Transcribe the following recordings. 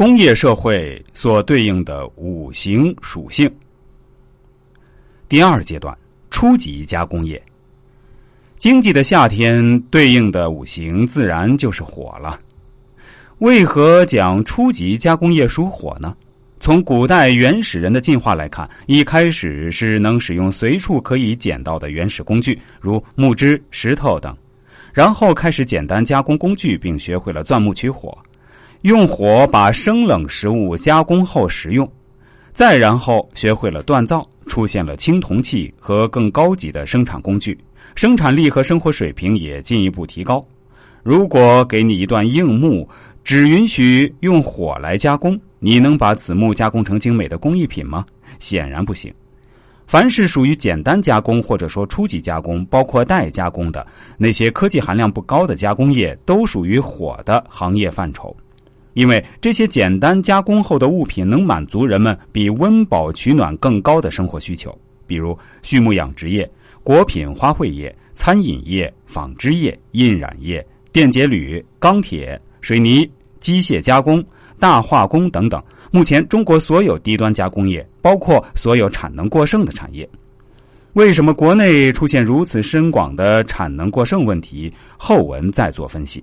工业社会所对应的五行属性。第二阶段，初级加工业。经济的夏天对应的五行自然就是火了。为何讲初级加工业属火呢？从古代原始人的进化来看，一开始是能使用随处可以捡到的原始工具，如木枝、石头等，然后开始简单加工工具，并学会了钻木取火，用火把生冷食物加工后食用，再然后学会了锻造，出现了青铜器和更高级的生产工具，生产力和生活水平也进一步提高。如果给你一段硬木，只允许用火来加工，你能把此木加工成精美的工艺品吗？显然不行。凡是属于简单加工或者说初级加工，包括代加工的那些科技含量不高的加工业，都属于火的行业范畴。因为这些简单加工后的物品能满足人们比温饱取暖更高的生活需求，比如畜牧养殖业、果品花卉业、餐饮业、纺织业、印染业、电解铝、钢铁。水泥、机械加工、大化工等等，目前中国所有低端加工业，包括所有产能过剩的产业。为什么国内出现如此深广的产能过剩问题？后文再做分析。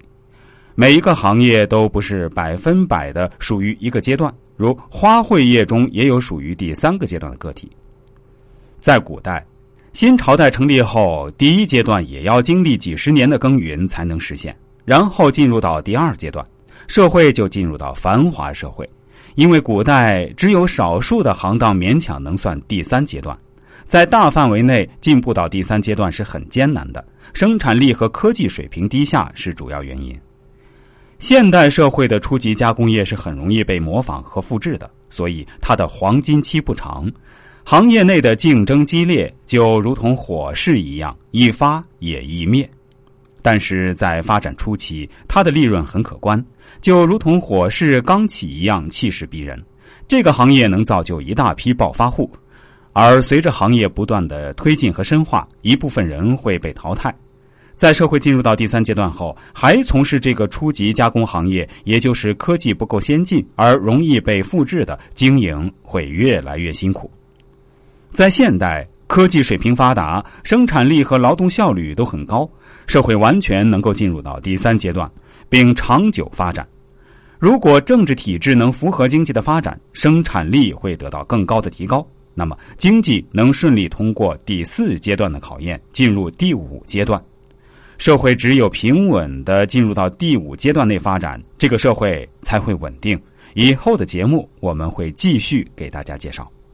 每一个行业都不是百分百的属于一个阶段，如花卉业中也有属于第三个阶段的个体。在古代，新朝代成立后，第一阶段也要经历几十年的耕耘才能实现。然后进入到第二阶段，社会就进入到繁华社会，因为古代只有少数的行当勉强能算第三阶段，在大范围内进步到第三阶段是很艰难的，生产力和科技水平低下是主要原因。现代社会的初级加工业是很容易被模仿和复制的，所以它的黄金期不长，行业内的竞争激烈，就如同火势一样，易发也易灭。但是在发展初期，它的利润很可观，就如同火势刚起一样，气势逼人。这个行业能造就一大批暴发户，而随着行业不断的推进和深化，一部分人会被淘汰。在社会进入到第三阶段后，还从事这个初级加工行业，也就是科技不够先进而容易被复制的经营，会越来越辛苦。在现代。科技水平发达，生产力和劳动效率都很高，社会完全能够进入到第三阶段，并长久发展。如果政治体制能符合经济的发展，生产力会得到更高的提高，那么经济能顺利通过第四阶段的考验，进入第五阶段。社会只有平稳的进入到第五阶段内发展，这个社会才会稳定。以后的节目我们会继续给大家介绍。